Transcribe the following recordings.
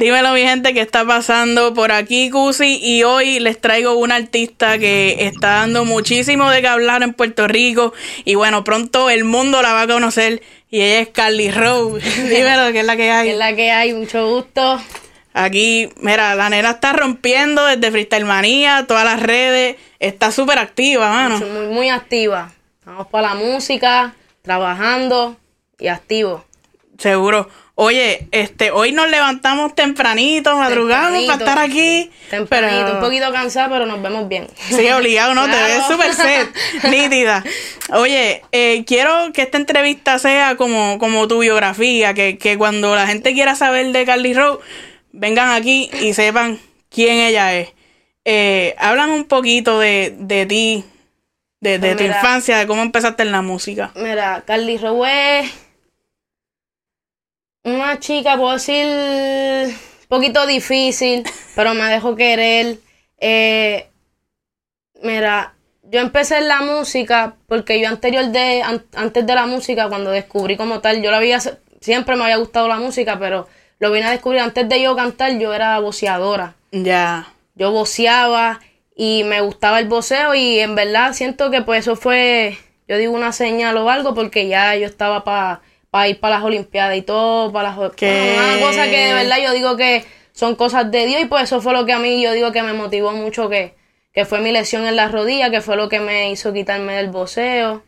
Dímelo, mi gente, ¿qué está pasando por aquí, Cusi? Y hoy les traigo una artista que está dando muchísimo de qué hablar en Puerto Rico. Y bueno, pronto el mundo la va a conocer. Y ella es Carly Rowe. Dímelo, ¿qué es la que hay? ¿Qué es la que hay? Mucho gusto. Aquí, mira, la nena está rompiendo desde Freestyle Manía, todas las redes. Está súper activa, mano. Muy, muy activa. Vamos para la música, trabajando y activo. Seguro. Oye, este, hoy nos levantamos tempranito, madrugamos para estar aquí. Tempranito, un poquito cansada, pero nos vemos bien. Sí, obligado, ¿no? Te ves súper set, nítida. Oye, eh, quiero que esta entrevista sea como, como tu biografía, que, que cuando la gente quiera saber de Carly Rowe, vengan aquí y sepan quién ella es. Eh, háblame un poquito de, de ti, de, de pues tu infancia, de cómo empezaste en la música. Mira, Carly Rowe es una chica, puedo decir, un poquito difícil, pero me dejó querer. Eh, mira, yo empecé en la música porque yo anterior de, antes de la música, cuando descubrí como tal, yo la había, siempre me había gustado la música, pero lo vine a descubrir antes de yo cantar, yo era voceadora. Ya. Yo voceaba y me gustaba el voceo y en verdad siento que pues eso fue, yo digo una señal o algo porque ya yo estaba para para ir para las Olimpiadas y todo, para las Una cosa que de verdad yo digo que son cosas de Dios y pues eso fue lo que a mí yo digo que me motivó mucho que, que fue mi lesión en la rodilla, que fue lo que me hizo quitarme del voceo.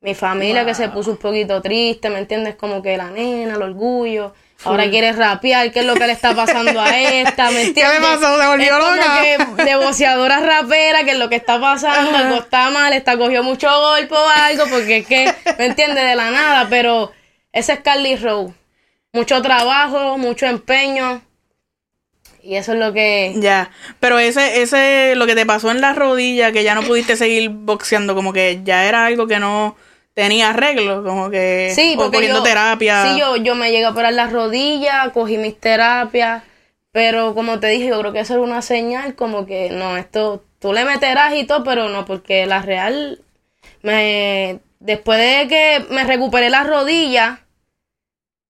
Mi familia que se puso un poquito triste, ¿me entiendes? Como que la nena, el orgullo. Ahora quiere rapear, ¿qué es lo que le está pasando a esta? ¿Me entiendes? ¿Qué le pasó? ¿Se volvió loca? Que negociadora rapera, que es lo que está pasando, algo está mal, está cogió mucho golpe o algo, porque es que, ¿me entiendes? De la nada, pero ese es Carly Rowe. Mucho trabajo, mucho empeño. Y eso es lo que. Ya. Pero ese, ese, lo que te pasó en la rodilla, que ya no pudiste seguir boxeando, como que ya era algo que no tenía arreglo, como que. Sí, porque cogiendo terapia. Sí, yo, yo me llegué a operar la rodilla, cogí mis terapias. Pero como te dije, yo creo que eso era una señal como que no, esto, tú le meterás y todo, pero no, porque la real, me, después de que me recuperé la rodilla,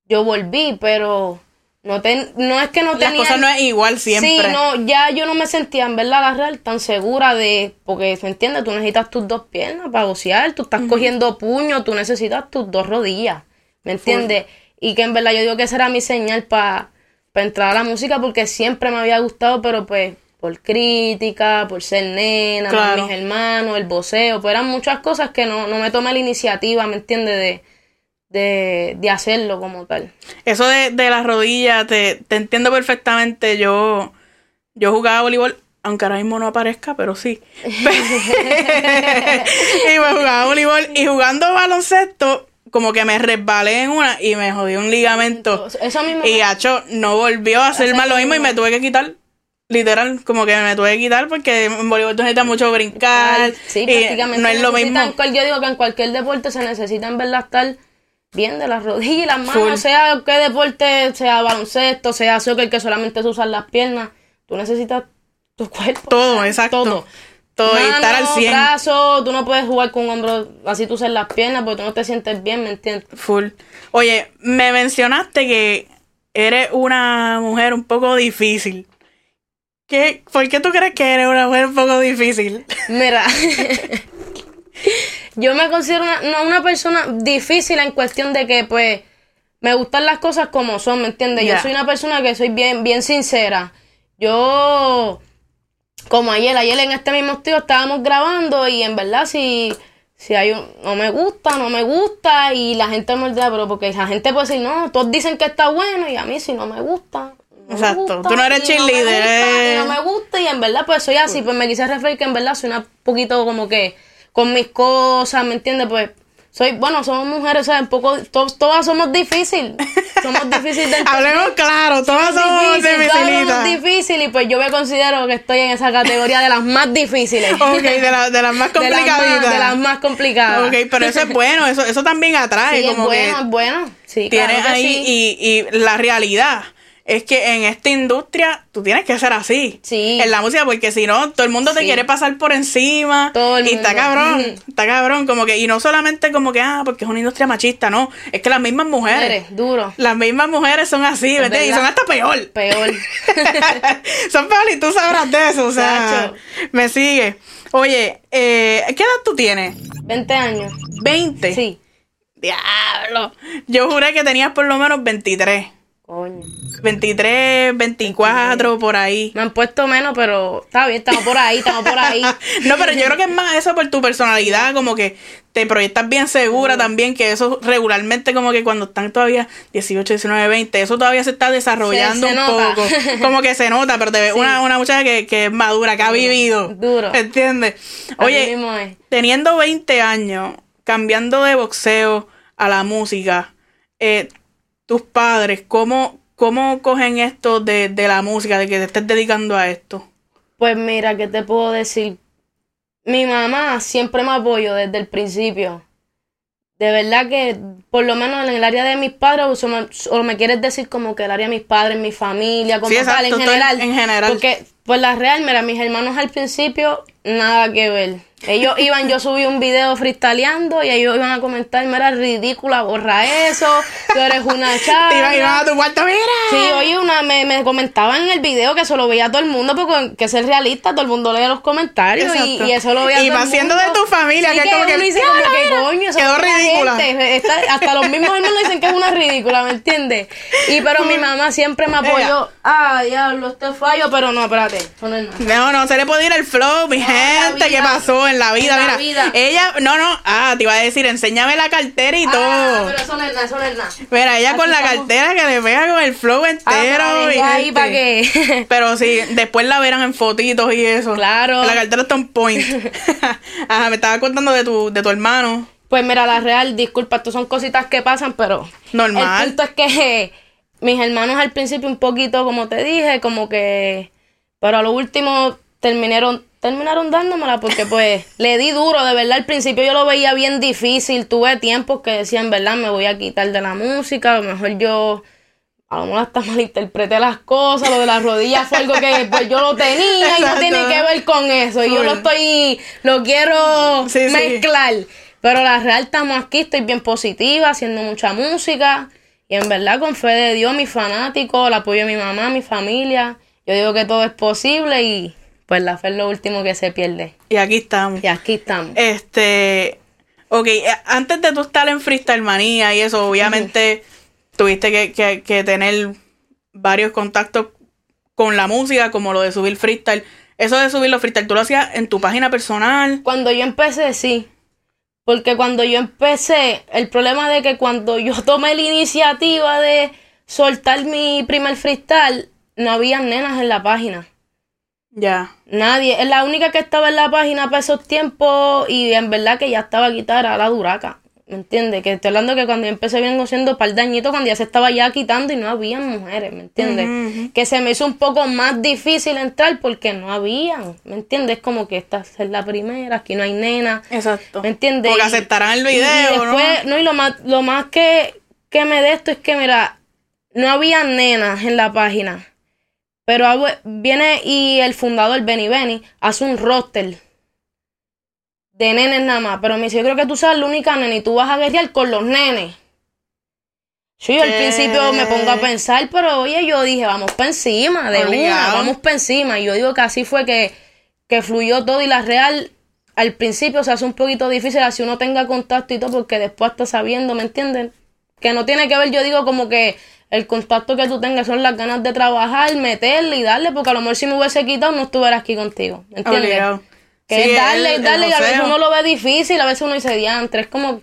yo volví, pero no, no es que no tenía... Las cosas no es igual siempre. Sí, no, ya yo no me sentía en verdad real tan segura de... Porque, ¿me entiendes? Tú necesitas tus dos piernas para gocear, tú estás cogiendo puño, tú necesitas tus dos rodillas, ¿me entiendes? Y que en verdad yo digo que esa era mi señal para entrar a la música porque siempre me había gustado, pero pues por crítica, por ser nena, mis hermanos, el voceo, pues eran muchas cosas que no, no me tomé la iniciativa, ¿me entiendes? De de, de hacerlo como tal. Eso de, de las rodillas, te, te entiendo perfectamente. Yo, yo jugaba voleibol aunque ahora mismo no aparezca, pero sí. y me jugaba voleibol y jugando baloncesto, como que me resbalé en una y me jodí un ligamento. Eso mismo y Hacho no volvió a hacer más lo mismo y me tuve que quitar. Literal, como que me tuve que quitar porque en voleibol necesitas mucho brincar. Sí, prácticamente. No es lo mismo. Yo digo que en cualquier deporte se necesita en verdad estar bien de las rodillas y las manos, sea que deporte, sea baloncesto, sea soccer que solamente se usan las piernas, tú necesitas tu cuerpo. Todo, exacto. Todo. Todo y estar al 100. brazo, tú no puedes jugar con un hombro así tú usas las piernas porque tú no te sientes bien, ¿me entiendes? Full. Oye, me mencionaste que eres una mujer un poco difícil. ¿Qué, ¿Por qué tú crees que eres una mujer un poco difícil? Mira, yo me considero una, una persona difícil en cuestión de que, pues, me gustan las cosas como son, ¿me entiendes? Yo soy una persona que soy bien, bien sincera. Yo, como ayer, ayer en este mismo estudio estábamos grabando y en verdad si, si hay un, no me gusta, no me gusta y la gente me olvida, pero porque la gente puede decir, no, todos dicen que está bueno y a mí si no me gusta. Exacto, tú no eres cheerleader. No, no me gusta y en verdad pues soy así, pues me quise referir que en verdad soy un poquito como que con mis cosas, ¿me entiendes? Pues soy, bueno, somos mujeres, ¿sabes? Un poco, todas somos difíciles. Somos difíciles de Hablemos claro, todas somos difíciles. Todas somos difíciles y pues yo me considero que estoy en esa categoría de las más difíciles. Ok, de, de las más complicaditas. De, las más complicadas. Ok, pero eso es bueno, eso, eso también atrae. Sí, como es bueno, es bueno. Sí, tienes ahí y, y la realidad es que en esta industria tú tienes que ser así. Sí. En la música, porque si no, todo el mundo te Sí. quiere pasar por encima. Todo el y está cabrón, está cabrón. Como que, y no solamente como que, ah, porque es una industria machista, no. Es que las mismas mujeres. Eres duro. Las mismas mujeres son así, ¿me entiendes? Y son hasta peor. Peor. son peor y tú sabrás de eso, o sea, Chacho. me sigue. Oye, eh, ¿qué edad tú tienes? 20 años. 20. Sí. Diablo. Yo juré que tenías por lo menos 23. Coño. 23, 24, por ahí. Me han puesto menos, pero está bien, estamos por ahí, estamos por ahí. No, pero yo creo que es más eso por tu personalidad, como que te proyectas bien segura también, que eso regularmente como que cuando están todavía 18, 19, 20, eso todavía se está desarrollando Se- se un nota. poco. Como que se nota, pero te ves Sí. una, una muchacha que, que es madura, que ha vivido. Duro. ¿Entiendes? Oye, teniendo 20 años, cambiando de boxeo a la música, eh, tus padres, ¿cómo, cómo cogen esto de, de la música, de que te estés dedicando a esto? Pues mira, ¿qué te puedo decir? Mi mamá siempre me apoyó desde el principio. De verdad que, por lo menos en el área de mis padres, o me, o me quieres decir como que el área de mis padres, mi familia, como Sí, tal, exacto, en- general. en general. Porque, pues la real, mira, mis hermanos al principio, nada que ver. Ellos iban, yo subí un video freestyleando y ellos iban a comentar, mira, ridícula, borra eso, tú eres una chava. Iban, iban a tu cuarto, mira. Sí, oye, una, me, me comentaban en el video que se lo veía todo el mundo, porque que ser realista, todo el mundo lee los comentarios y, y eso lo veía Y todo el siendo mundo. de tu familia, Sí, que es como que, uno dice como que coño, eso quedó ridícula. gente. Está- hasta los mismos hermanos dicen que es una ridícula, ¿me entiendes? Y pero mi mamá siempre me apoyó. Ah, diablo, este fallo, pero no, espérate, no. No, se le puede ir el flow, mi la gente. ¿Qué pasó en la vida? En la Mira, vida. ella, no, no, ah, te iba a decir, enséñame la cartera y Ah, todo. pero eso no es nada, eso no es nada. Mira, ella Aquí con la cartera que le pega con el flow Ah, entero. mi ahí gente. para que... Pero sí, después la verán en fotitos y eso. Claro. La cartera está on point. Ajá, me estaba contando de tu, de tu hermano. Pues mira, la real, disculpa, esto son cositas que pasan, pero Normal. el punto es que mis hermanos al principio un poquito, como te dije, como que, pero a lo último terminaron, terminaron dándomela porque pues le di duro, de verdad al principio yo lo veía bien difícil, tuve tiempos que decía en verdad me voy a quitar de la música, a lo mejor yo a lo mejor hasta malinterpreté las cosas, lo de las rodillas fue algo que pues yo lo tenía y no tiene que ver con eso. Y yo lo estoy, lo quiero Sí, sí. mezclar. Pero la real estamos aquí, estoy bien positiva, haciendo mucha música. Y en verdad, con fe de Dios, mis fanáticos, el apoyo de mi mamá, mi familia. Yo digo que todo es posible y pues la fe es lo último que se pierde. Y aquí estamos. Y aquí estamos. Este. Ok, eh, antes de tú estar en Freestyle Manía y eso, obviamente tuviste que, que- que tener varios contactos con la música, como lo de subir freestyle. Eso de subir los freestyle, ¿tú lo hacías en tu página personal? Cuando yo empecé, sí. Porque cuando yo empecé, el problema de que cuando yo tomé la iniciativa de soltar mi primer freestyle, no había nenas en la página. Ya. Nadie. Es la única que estaba en la página para esos tiempos y en verdad que ya estaba quitada era la duraca. ¿Me entiendes? Que estoy hablando que cuando yo empecé vengo siendo par de añitos, cuando ya se estaba ya quitando y no había mujeres, ¿me entiendes? Que se me hizo un poco más difícil entrar porque no habían, ¿me entiendes? Como que esta es la primera, aquí no hay nena. Exacto. ¿Me entiendes? Porque aceptarán el y- video, y después, ¿no? y lo más, lo más que, que me de esto es que, mira, no había nenas en la página. Pero viene y el fundador, Benny Benny, hace un roster de nenes nada más. Pero me dice, yo creo que tú sabes la única nena y tú vas a guerrear con los nenes. Sí, yo al principio me pongo a pensar, pero oye, yo dije, vamos para encima, de una, vamos para encima. Y yo digo que así fue que, que fluyó todo y la real al principio se hace un poquito difícil así uno tenga contacto y todo, porque después está sabiendo, ¿me entienden? Que no tiene que ver, yo digo, como que el contacto que tú tengas son las ganas de trabajar, meterle y darle, porque a lo mejor si me hubiese quitado no estuviera aquí contigo, ¿me entiendes? Obligado. Que Sí, es darle y darle, y a veces uno lo ve difícil, a veces uno dice diantre, es como,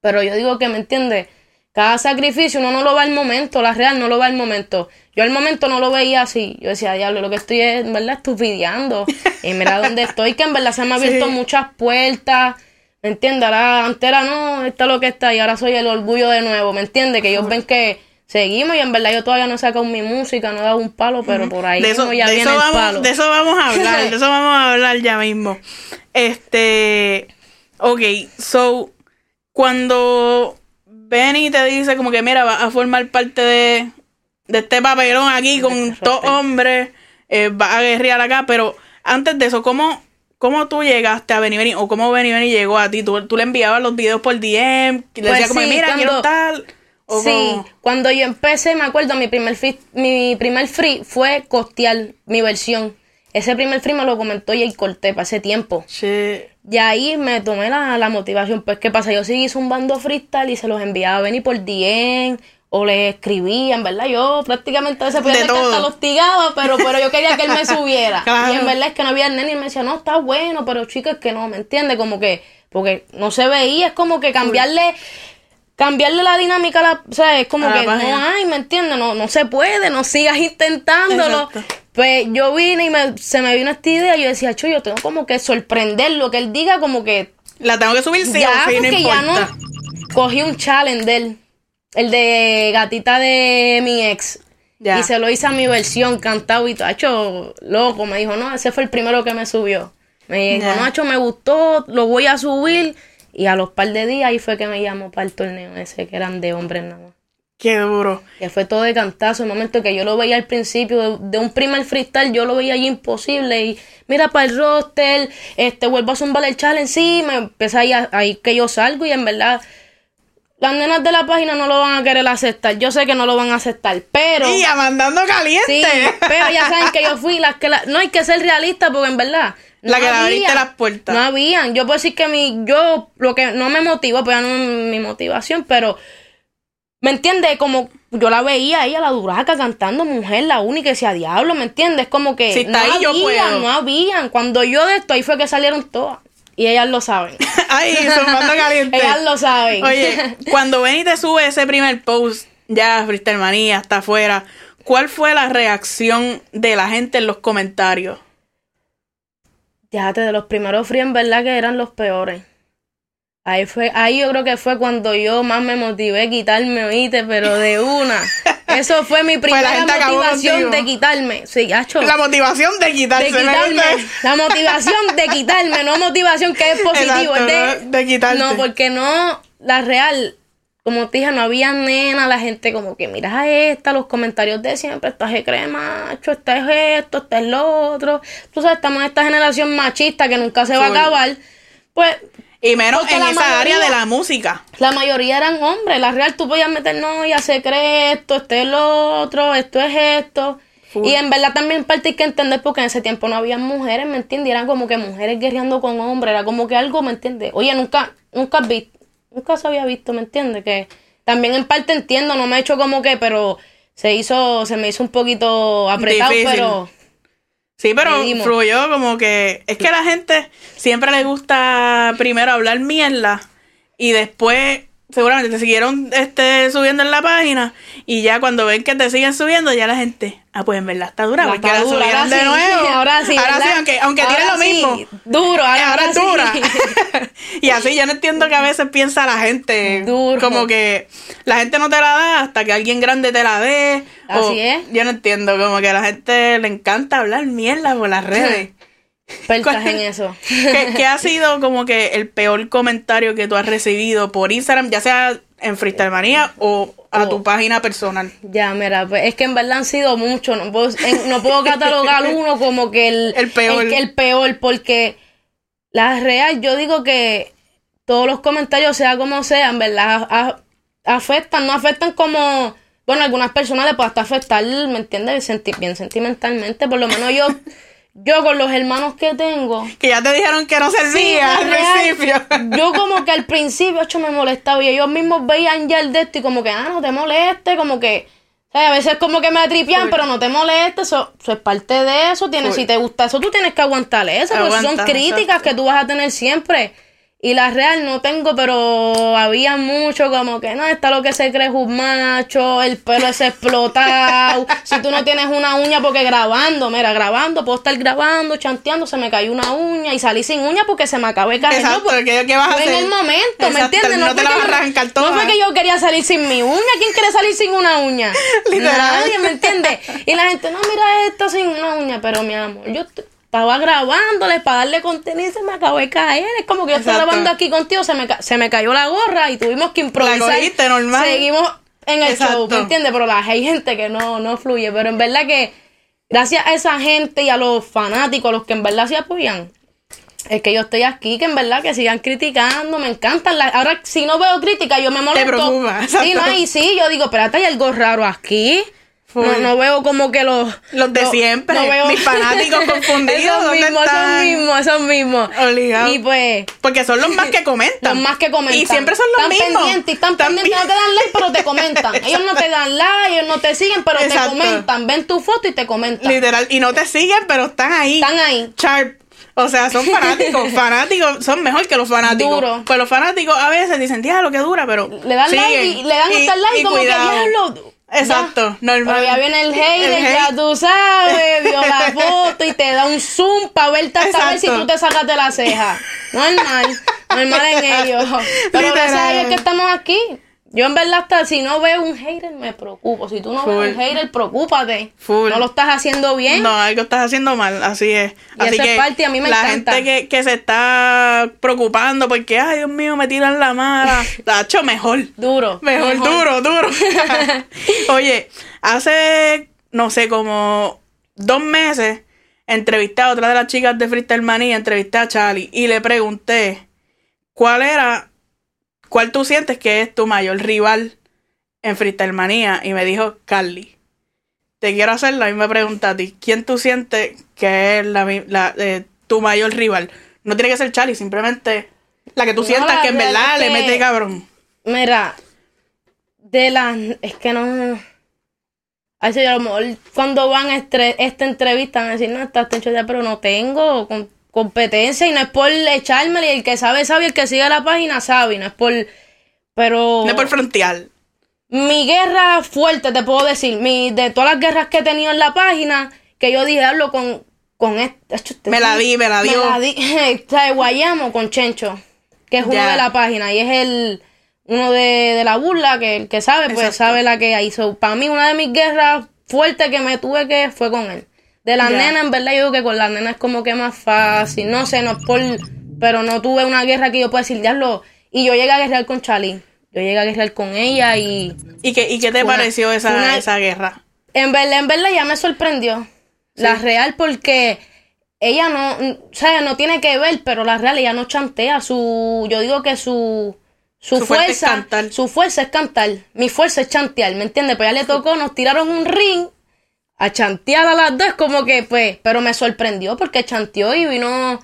pero yo digo que, ¿me entiendes? Cada sacrificio uno no lo va al momento, la real no lo va al momento. Yo al momento no lo veía así. Yo decía, diablo, lo que estoy es, en verdad, estupideando. Y mira dónde estoy, que en verdad se me han abierto Sí. muchas puertas. ¿Me entiendes? Ahora, antes era, no, esto es lo que está, y ahora soy el orgullo de nuevo, ¿me entiendes? Que ellos ven que seguimos y en verdad yo todavía no he sacado mi música, no he dado un palo, pero por ahí de eso, mismo ya de viene eso el vamos, palo. de eso vamos a hablar, de eso vamos a hablar ya mismo. Este, ok, so, cuando Benny te dice como que mira, vas a formar parte de, de este papelón aquí con dos hombres, eh, va a guerrear acá, pero antes de eso, ¿cómo, cómo tú llegaste a Benny Benny o cómo Benny Benny llegó a ti? ¿Tú, tú le enviabas los videos por DM? Le Pues decías como, sí, mira, cuando- quiero tal. O Sí, como- cuando yo empecé, me acuerdo, mi primer free, mi primer free fue costear mi versión. Ese primer free me lo comentó Jay Corté para ese tiempo. Shit. Y ahí me tomé la, la motivación. Pues, ¿qué pasa? Yo seguí zumbando freestyle y se los enviaba a Benny por DM o le escribían, ¿verdad? Yo prácticamente a veces podía que hasta lo hostigaba, pero, pero yo quería que él me subiera. Claro. Y en verdad es que no había nene y me decía, no, está bueno, pero chico, es que no, ¿me entiendes? Como que, porque no se veía, es como que cambiarle cambiarle la dinámica a la, o sea, es como A que no hay, ¿me entiendes? No, no se puede, no sigas intentándolo. Exacto. Pues yo vine y me, se me vino esta idea y yo decía, yo tengo como que sorprenderlo, que él diga como que La tengo que subir sí ya, o sí, no porque ya importa. no cogí un challenge de él, el de gatita de mi ex. Ya. Y se lo hice a mi versión cantado y todo, hecho loco, me dijo, no, ese fue el primero que me subió. Me dijo, Ya. no, hecho, me gustó, lo voy a subir. Y a los par de días ahí fue que me llamó para el torneo ese, que eran de hombres nada más. Qué duro. Que fue todo de cantazo, el momento que yo lo veía al principio, de, un primer freestyle, yo lo veía allí imposible. Y mira para el roster, este, vuelvo a zumbar el challenge, sí, me empecé ahí, a- ahí que yo salgo y en verdad, las nenas de la página no lo van a querer aceptar. Yo sé que no lo van a aceptar, pero. Y mandando caliente. Sí, pero ya saben que yo fui las que la, no hay que ser realista porque en verdad La que le había- abriste las puertas. No habían. Yo puedo decir que mi yo lo que no me motivó, pues ya no es mi motivación, pero ¿me entiendes? Como yo la veía a ella la duraca cantando mujer, la única y decía diablo, ¿me entiendes? Como que Si está no ahí, yo habían, puedo. no habían. Cuando yo de esto ahí fue que salieron todas y ellas lo saben. Ay, zumbando caliente. ellas lo saben. Oye, cuando Benny te sube ese primer post, ya Freestyle Manía está afuera, ¿cuál fue la reacción de la gente en los comentarios? Ya, de los primeros free en verdad que eran los peores. Ahí fue, ahí yo creo que fue cuando yo más me motivé a quitarme, oíste, pero de una. Eso fue mi Pues primera motivación de quitarme. Sí, hacho. La motivación de de quitarse. me quitarme. La motivación de quitarme, no motivación que es positivo. Exacto, es de. De quitarte. No, porque no, la real, como te dije, no había nena, la gente como que mira a esta, los comentarios de siempre, esta es cremacho, esta es esto, esta es lo otro. Tú sabes, estamos en esta generación machista que nunca se va a acabar. Pues Y menos en esa mayoría- área de la música. la mayoría eran hombres. La real tú podías meter, no, ya se cree esto, esto es lo otro, esto es esto. Full. Y en verdad también parte hay que entender porque en ese tiempo no había mujeres, ¿me entiendes? Eran como que mujeres guerreando con hombres, era como que algo, ¿me entiendes? Oye, nunca, nunca has visto, nunca se había visto, ¿me entiendes? Que también en parte entiendo, no me he hecho como que, pero se hizo, se me hizo un poquito apretado, Difícil. pero Sí, pero fluyó como que... Es que a la gente siempre le gusta primero hablar mierda y después seguramente te siguieron este, subiendo en la página y ya cuando ven que te siguen subiendo ya la gente... Ah, pues en verdad está dura la porque está la dura, subieron de sí, nuevo. Ahora sí, Ahora sí, aunque, aunque tiene Ahora lo sí, mismo. Duro, ahora, Ahora es sí. dura. y así yo no entiendo que a veces piensa la gente. Duro. Como que la gente no te la da hasta que alguien grande te la dé. Así o- es. Yo no entiendo, como que a la gente le encanta hablar mierda por las redes. Expertas en eso. ¿Qué, qué ha sido como que el peor comentario que tú has recibido por Instagram, ya sea en Freestyle Manía o a Oh. tu página personal? Ya, mira, pues es que en verdad han sido muchos. No puedo, en- no puedo catalogar uno como que el, El peor. El, peor, porque la real, yo digo que todos los comentarios, sea como sea, en verdad, a- afectan, no afectan como. Bueno, a algunas personas le puede hasta afectar, ¿me entiendes? Senti- bien sentimentalmente. Por lo menos yo, yo con los hermanos que tengo, Que ya te dijeron que no servía al real, principio. Yo como que al principio, hecho, me molestaba y ellos mismos veían ya el de esto y como que, ah, no te moleste, como que, sea, a veces como que me tripian, Full. pero no te moleste, eso, eso es parte de eso, tienes, si te gusta eso, tú tienes que aguantar eso, porque son críticas exacto. que tú vas a tener siempre. Y la real no tengo, pero había mucho como que no, está lo que se cree es un macho, el pelo es explotado. si tú no tienes una uña, porque grabando, mira, grabando, puedo estar grabando, chanteando, se me cayó una uña y salí sin uña porque se me acabó el cariño. Exacto, porque ¿qué, vas a hacer? en el momento, ¿me Exacto, entiendes? No, te fue la que vas a yo- arrancar toda. No fue que yo quería salir sin mi uña. ¿Quién quiere salir sin una uña? Literal. Nadie, ¿me entiendes? Y la gente, no, mira esto sin una uña. Pero, mi amor, yo estaba grabándole para darle contenido y se me acabó de caer. Es como que yo Exacto. grabando aquí contigo, se me, se me cayó la gorra y tuvimos que improvisar. cogiste normal. Seguimos en el show, ¿me entiendes? Pero la, hay gente que no, no fluye. Pero en verdad que gracias a esa gente y a los fanáticos, a los que en verdad se apoyan, es que yo estoy aquí, que en verdad que sigan criticando, me encantan. ahora, si no veo crítica, yo me molesto. Te preocupa, sí, no, y sí, yo digo, espérate, hay algo raro aquí. No, no, veo como que los... Los de siempre, no veo... mis fanáticos confundidos. esos mismos, esos mismos, esos mismos. Y pues... Porque son los más que comentan. Los más que comentan. Y siempre son los están mismos. Pendientes, están, pendientes, no te dan like, pero te comentan. ellos no te dan like, ellos no te siguen, pero te comentan. Ven tu foto y te comentan. Literal, y no te siguen, pero están ahí. Están ahí. Sharp. O sea, son fanáticos. fanáticos son mejor que los fanáticos. Duro. Pues los fanáticos a veces dicen, lo que dura, pero. Le dan like y le dan hasta like como que diablo Exacto, normal. Pero ya viene el hater, ya tú sabes, vio la foto y te da un zoom para verte hasta ver si tú te sacas de la ceja. Normal, normal en ellos. Pero gracias a Dios que estamos aquí. Yo en verdad hasta si no veo un hater me preocupo. Si tú no ves un hater, preocúpate. No lo estás haciendo bien. No, algo estás haciendo mal, así es. Y así que parte a mí me la gente que, que, se está preocupando porque, ay Dios mío, me tiran la mala. hecho mejor. Duro. Mejor, duro, duro. Oye, hace, no sé, como dos meses, entrevisté a otra de las chicas de Freestyle Manía, entrevisté a Charlie y le pregunté cuál era ¿cuál tú sientes que es tu mayor rival en Freestyle Manía? Y me dijo, Carly. Te quiero hacer la misma pregunta a ti. ¿Quién tú sientes que es la, eh, tu mayor rival? No tiene que ser Charlie, simplemente la que tú sientas que en verdad le mete cabrón. Mira, de las... Es que no... A a lo mejor cuando van a esta entrevista van a decir, no, estás hecho ya, pero no tengo competencia y no es por echarme y el que sabe sabe, el que sigue la página sabe, no es por pero no es por frontear. Mi guerra fuerte, te puedo decir, mi de todas las guerras que he tenido en la página, que yo dije hablo con con este, me la di, me la dio. Me la di, está de Guayamo con Chencho, que es uno de la página y es el uno de, la burla que el que sabe, pues sabe la que hizo. Para mí una de mis guerras fuertes que me tuve que fue con él. De las nena, en verdad, yo digo que con las nenas es como que más fácil. No sé, no es por. Pero no tuve una guerra que yo pueda decir, diablo. Y yo llegué a guerrear con Charlie. Yo llegué a guerrear con ella y. ¿Y qué, y qué te pareció esa, esa guerra? En verdad, en verdad, ya me sorprendió. La real, porque ella no. O sea, no tiene que ver, pero la real, ella no chantea. Su. Yo digo que su. Su, fuerza, su fuerza es cantar. Mi fuerza es chantear, ¿me entiendes? Pues ya le tocó, nos tiraron un ring a chantear a las dos, como que, pues, pero me sorprendió porque chanteó y vino,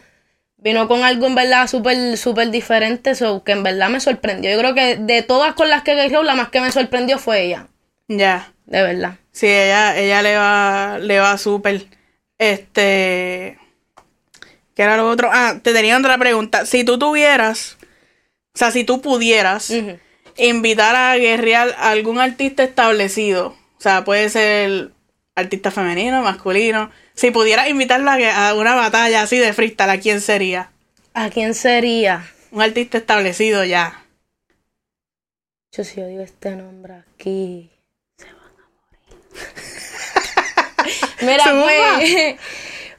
vino con algo en verdad súper, súper diferente, eso que en verdad me sorprendió. Yo creo que de todas con las que guerreó, la más que me sorprendió fue ella. Ya. De verdad. Sí, ella, ella le va, le va súper. Este. ¿Qué era lo otro? Ah, te tenía otra pregunta. Si tú tuvieras, o sea, si tú pudieras invitar a guerrear a algún artista establecido, o sea, puede ser artista femenino, masculino. Si pudieras invitarla a una batalla así de freestyle, ¿a quién sería? ¿A quién sería? Un artista establecido ya. Yo si yo digo este nombre aquí, se van a morir. Mira, pues,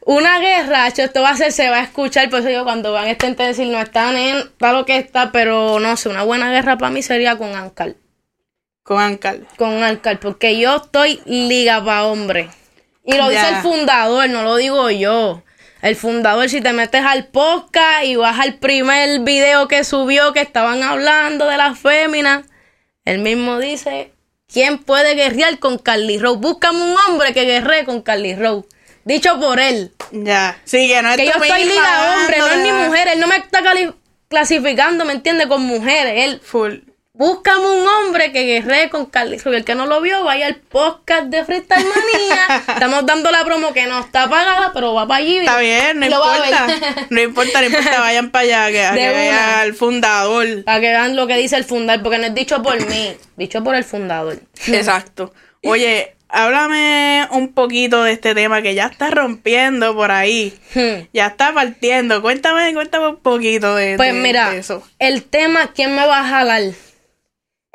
una guerra, esto va a ser, se va a escuchar, por eso yo cuando van a este decir, no están en, está lo que está, pero no sé, una buena guerra para mí sería con Ankar. Con Ancal. Con Ancal, porque yo estoy liga para hombre. Y lo dice el fundador, no lo digo yo. El fundador, si te metes al podcast y vas al primer video que subió que estaban hablando de las féminas, él mismo dice, ¿quién puede guerrear con Carly Rowe? Búscame un hombre que guerree con Carly Rowe. Dicho por él. Ya, sí, que no es Que yo estoy liga hombre, no es ni mujer. Él no me está clasificando, ¿me entiende? Con mujeres. Él... Full. Búscame un hombre que guerre con Carly El que no lo vio, vaya al podcast de Freestyle Manía. Estamos dando la promo que no está pagada, pero va para allí. Está bien, no importa. no importa, no importa, vayan para allá, que, que vean al fundador. Para que vean lo que dice el fundador, porque no es dicho por mí, dicho por el fundador. Exacto. Oye, háblame un poquito de este tema que ya está rompiendo por ahí. Hmm. Ya está partiendo. Cuéntame, cuéntame un poquito de, pues mira, El tema, ¿quién me va a jalar?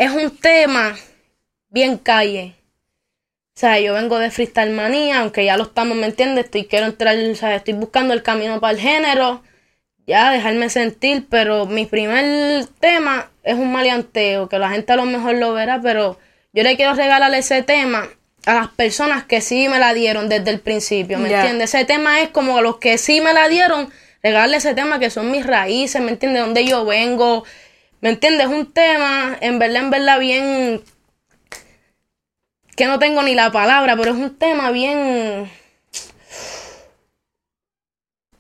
Es un tema bien calle. O sea, yo vengo de freestyle manía, aunque ya lo estamos, ¿me entiendes? Estoy, quiero entrar, o sea, estoy buscando el camino para el género, ya dejarme sentir, pero mi primer tema es un maleanteo, que la gente a lo mejor lo verá, pero yo le quiero regalar ese tema a las personas que sí me la dieron desde el principio, ¿me entiendes? Ese tema es como a los que sí me la dieron, regalarle ese tema que son mis raíces, ¿me entiendes? Donde yo vengo, ¿me entiendes? Es un tema, en verdad, en verdad, bien... que no tengo ni la palabra, pero es un tema bien...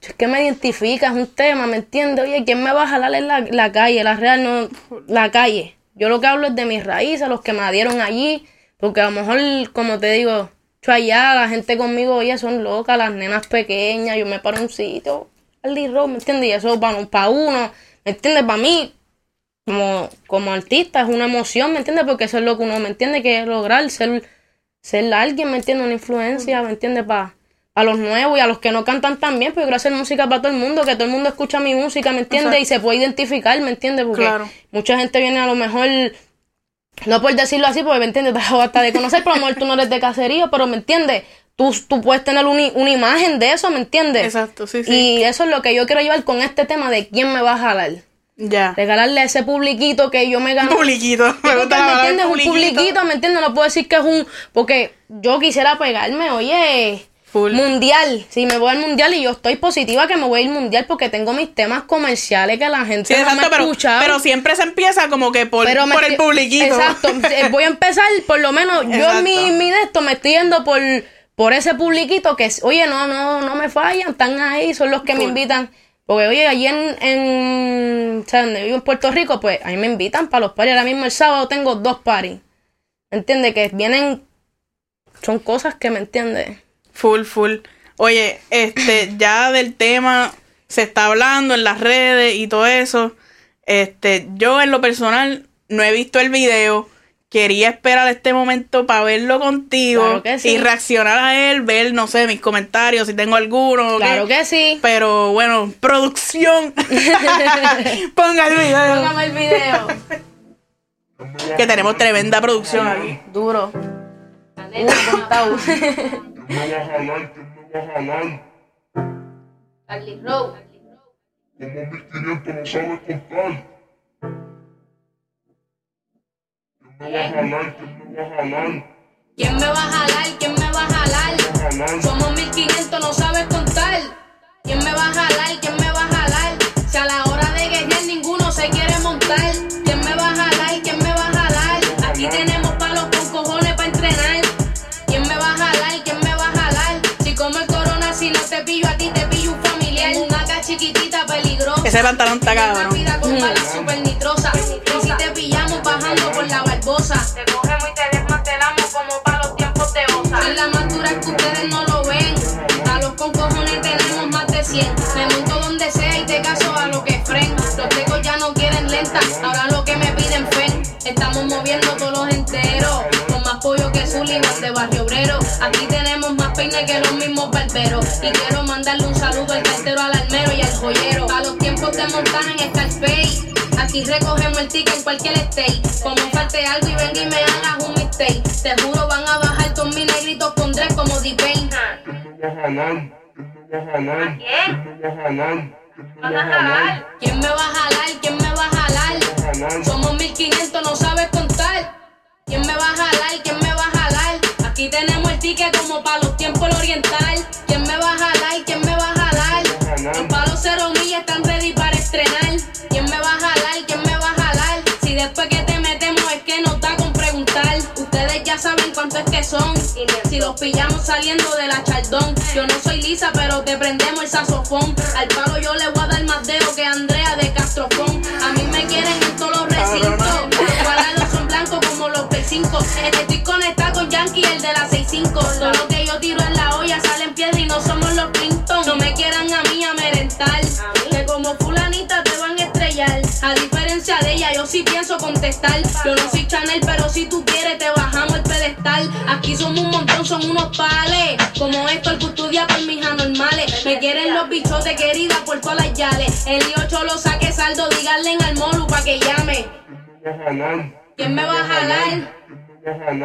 Es que me identifica, es un tema, ¿me entiendes? Oye, ¿quién me va a jalar en la, la calle? La real no... La calle. Yo lo que hablo es de mis raíces, los que me dieron allí porque a lo mejor, como te digo, yo allá, la gente conmigo, oye, son locas, las nenas pequeñas, yo me paro un sitio, al ¿me entiendes? Y eso para, para uno, ¿me entiendes? Para mí, como, como artista, es una emoción, ¿me entiendes? Porque eso es lo que uno, ¿me entiende? Que es lograr ser, ser alguien, ¿me entiendes? Una influencia, ¿me entiendes? Para a los nuevos y a los que no cantan también, porque quiero hacer música para todo el mundo, que todo el mundo escucha mi música, ¿me entiendes? Y se puede identificar, ¿me entiendes? Porque mucha gente viene a lo mejor no por decirlo así, porque me entiendes, hasta de conocer, pero a lo mejor tú no eres de caserío, pero me entiendes, tú, tú puedes tener una imagen de eso, ¿me entiendes? Exacto, sí, sí. Y eso es lo que yo quiero llevar con este tema de quién me va a jalar. Ya. Regalarle a ese publiquito que yo me gano. Publiquito. Me ¿me entiendes? Un publiquito, ¿me entiendes? No puedo decir que es un. Porque yo quisiera pegarme, oye Mundial. Sí, me voy al mundial y yo estoy positiva que me voy al mundial porque tengo mis temas comerciales que la gente no me pero, pero siempre se empieza como que por, por el publiquito. Exacto. Eh, voy a empezar, por lo menos, yo en mi, mi de esto me estoy yendo por, por ese publiquito que, oye, no, no, no me fallan, están ahí, son los que me invitan. Porque, oye, allí en, en, o sea, donde vivo en Puerto Rico, pues, ahí me invitan para los paris. Ahora mismo el sábado tengo dos paris. ¿Entiendes? Que vienen, son cosas que me entiendes Full, full. Oye, este, ya del tema se está hablando en las redes y todo eso. Este, yo en lo personal no he visto el video. Quería esperar este momento para verlo contigo y reaccionar a él, ver, no sé, mis comentarios, si tengo alguno. Claro que sí. Pero bueno, producción. Ponga el video. Póngame el video. que tenemos tremenda producción aquí. Duro. me va a jalar? ¿Quién me va a jalar? Carly Rowe. Como 1500 no sabe contar. Me va a jalar? ¿Quién me va a jalar? ¿Quién me va a jalar? ¿Quién me va a jalar? Somos 1500, no sabes contar. ¿Quién me va a jalar? ¿Quién me va a jalar? Si a la hora de guerrear ninguno se quiere montar. ¿Quién me va a jalar? ¿Quién me va a jalar? Aquí tenemos palos con cojones para entrenar. ¿Quién me va a jalar? ¿Quién me va a jalar? Si como el corona, si no te pillo a ti, te pillo un familiar. Una chiquitita, peligrosa. Ese pantalón está cabrón. Una con balas super nitrosa. Te cogemos y te desmantelamos como para los tiempos de osa. En la madura que ustedes no lo ven. A los con cojones tenemos más de 100. Me monto donde sea y te caso a lo que fren. Los tecos ya no quieren lenta. Ahora lo que me piden fen. Estamos moviendo todos los enteros pollo que Sullivan de Barrio Obrero. Aquí tenemos más peine que los mismos barberos. Y quiero mandarle un saludo al cartero, al almero y al joyero. A los tiempos de Montana en Scarface. Aquí recogemos el ticket en cualquier state. Como falte algo y venga y me hagas un mistake. Te juro van a bajar todos mis negritos con dress como D-Pain. ¿Quién me va a jalar? ¿Quién me va a jalar? ¿Quién me va a jalar? ¿Quién me va a jalar? Somos 1500, no sabes contar. ¿Quién me va a jalar? ¿Quién me va a jalar? Aquí tenemos el ticket como para los tiempos oriental. ¿Quién me va a jalar? Que son. Si los pillamos saliendo de la chaldón. Yo no soy lisa, pero te prendemos el saxofón. Al palo yo le voy a dar más dedo que Andrea de Castrofón. A mí me quieren en todos los recintos. Estoy conectada con Yankee, el de la 65. Todo lo que yo tiro en la olla sale en piedra y no somos los Clinton. No me quieran a mí a merentar. Que como fulanita te van a estrellar. A diferencia de ella, yo sí pienso contestar. Yo no soy Chanel, pero si tú quieres, te bajamos el pedestal. Aquí somos un montón, son unos pales. Como esto, el custodia por mis anormales. Me quieren los bichotes, querida, por todas las yales. El 8 lo saque saldo, díganle al molu pa' que llame. ¿Quién me va a jalar?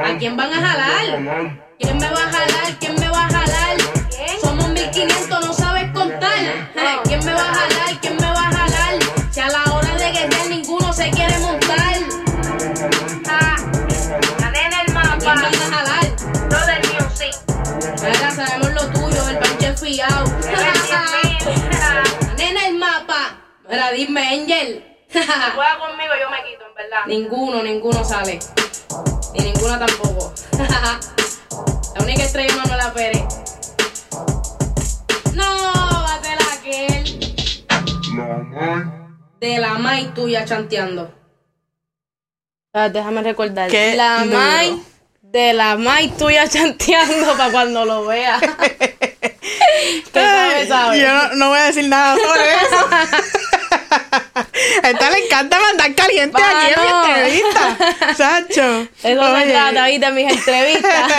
¿A quién van a jalar? ¿Quién me va a jalar? ¿Quién me va a jalar? Somos 1500, no sabes contar. ¿Quién me va a jalar? Mira, dime, Angel. Juega conmigo, yo me quito, en verdad. Ninguno, ninguno sale. Ni ninguna tampoco. la única estrella es Manuela Pérez. No, bate la aquel. La May. De la May tuya chanteando. Ah, déjame recordar. Qué la duro. May de la May tuya chanteando para cuando lo vea. ¿Qué sabe, sabe? Yo no, no voy a decir nada sobre eso. A esta le encanta mandar caliente aquí en mi Mano. entrevista. Sacho. Eso se Oye. trata, ¿viste? Mis entrevistas.